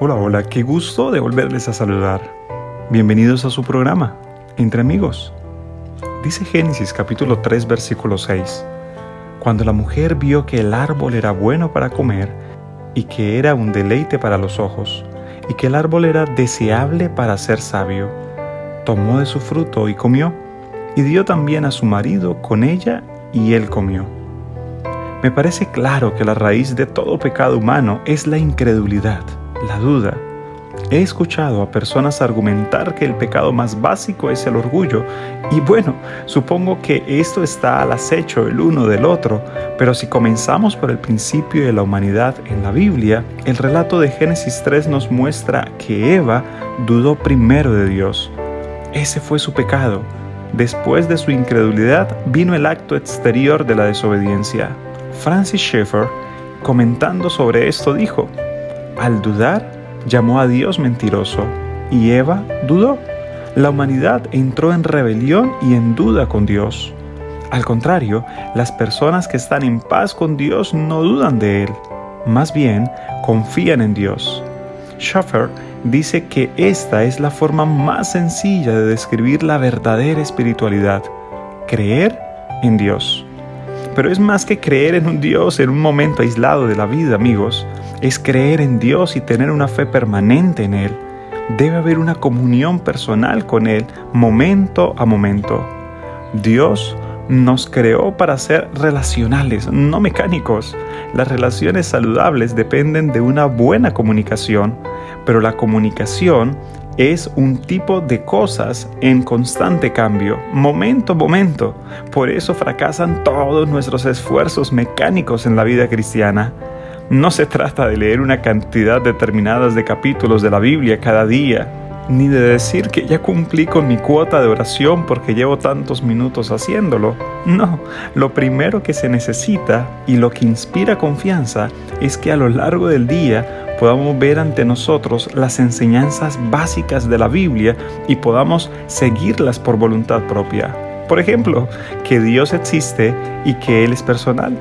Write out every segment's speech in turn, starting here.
Hola, hola, qué gusto de volverles a saludar. Bienvenidos a su programa, Entre Amigos. Dice Génesis capítulo 3 versículo 6. Cuando la mujer vio que el árbol era bueno para comer y que era un deleite para los ojos y que el árbol era deseable para ser sabio, tomó de su fruto y comió y dio también a su marido con ella y él comió. Me parece claro que la raíz de todo pecado humano es la incredulidad la duda. He escuchado a personas argumentar que el pecado más básico es el orgullo y bueno, supongo que esto está al acecho el uno del otro, pero si comenzamos por el principio de la humanidad en la Biblia, el relato de Génesis 3 nos muestra que Eva dudó primero de Dios. Ese fue su pecado. Después de su incredulidad vino el acto exterior de la desobediencia. Francis Schaeffer, comentando sobre esto, dijo, al dudar, llamó a Dios mentiroso y Eva dudó. La humanidad entró en rebelión y en duda con Dios. Al contrario, las personas que están en paz con Dios no dudan de Él, más bien confían en Dios. Schaffer dice que esta es la forma más sencilla de describir la verdadera espiritualidad, creer en Dios. Pero es más que creer en un Dios en un momento aislado de la vida, amigos es creer en Dios y tener una fe permanente en Él. Debe haber una comunión personal con Él momento a momento. Dios nos creó para ser relacionales, no mecánicos. Las relaciones saludables dependen de una buena comunicación, pero la comunicación es un tipo de cosas en constante cambio, momento a momento. Por eso fracasan todos nuestros esfuerzos mecánicos en la vida cristiana. No se trata de leer una cantidad determinada de capítulos de la Biblia cada día, ni de decir que ya cumplí con mi cuota de oración porque llevo tantos minutos haciéndolo. No, lo primero que se necesita y lo que inspira confianza es que a lo largo del día podamos ver ante nosotros las enseñanzas básicas de la Biblia y podamos seguirlas por voluntad propia. Por ejemplo, que Dios existe y que Él es personal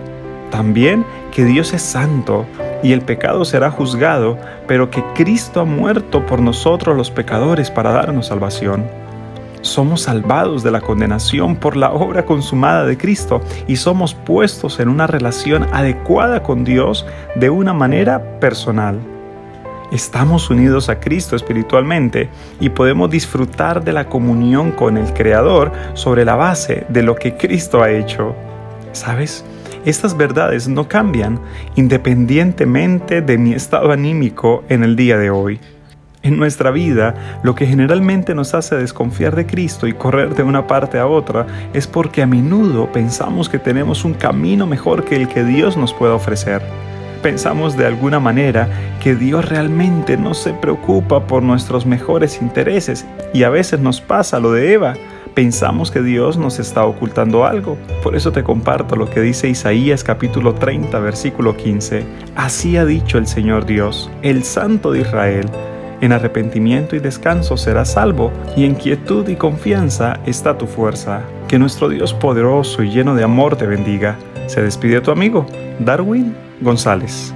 también que Dios es santo y el pecado será juzgado, pero que Cristo ha muerto por nosotros los pecadores para darnos salvación. Somos salvados de la condenación por la obra consumada de Cristo y somos puestos en una relación adecuada con Dios de una manera personal. Estamos unidos a Cristo espiritualmente y podemos disfrutar de la comunión con el Creador sobre la base de lo que Cristo ha hecho. ¿Sabes? Estas verdades no cambian independientemente de mi estado anímico en el día de hoy. En nuestra vida, lo que generalmente nos hace desconfiar de Cristo y correr de una parte a otra es porque a menudo pensamos que tenemos un camino mejor que el que Dios nos puede ofrecer. Pensamos de alguna manera que Dios realmente no se preocupa por nuestros mejores intereses y a veces nos pasa lo de Eva, pensamos que Dios nos está ocultando algo. Por eso te comparto lo que dice Isaías capítulo 30 versículo 15. Así ha dicho el Señor Dios, el Santo de Israel. En arrepentimiento y descanso serás salvo, y en quietud y confianza está tu fuerza. Que nuestro Dios poderoso y lleno de amor te bendiga. Se despide tu amigo, Darwin González.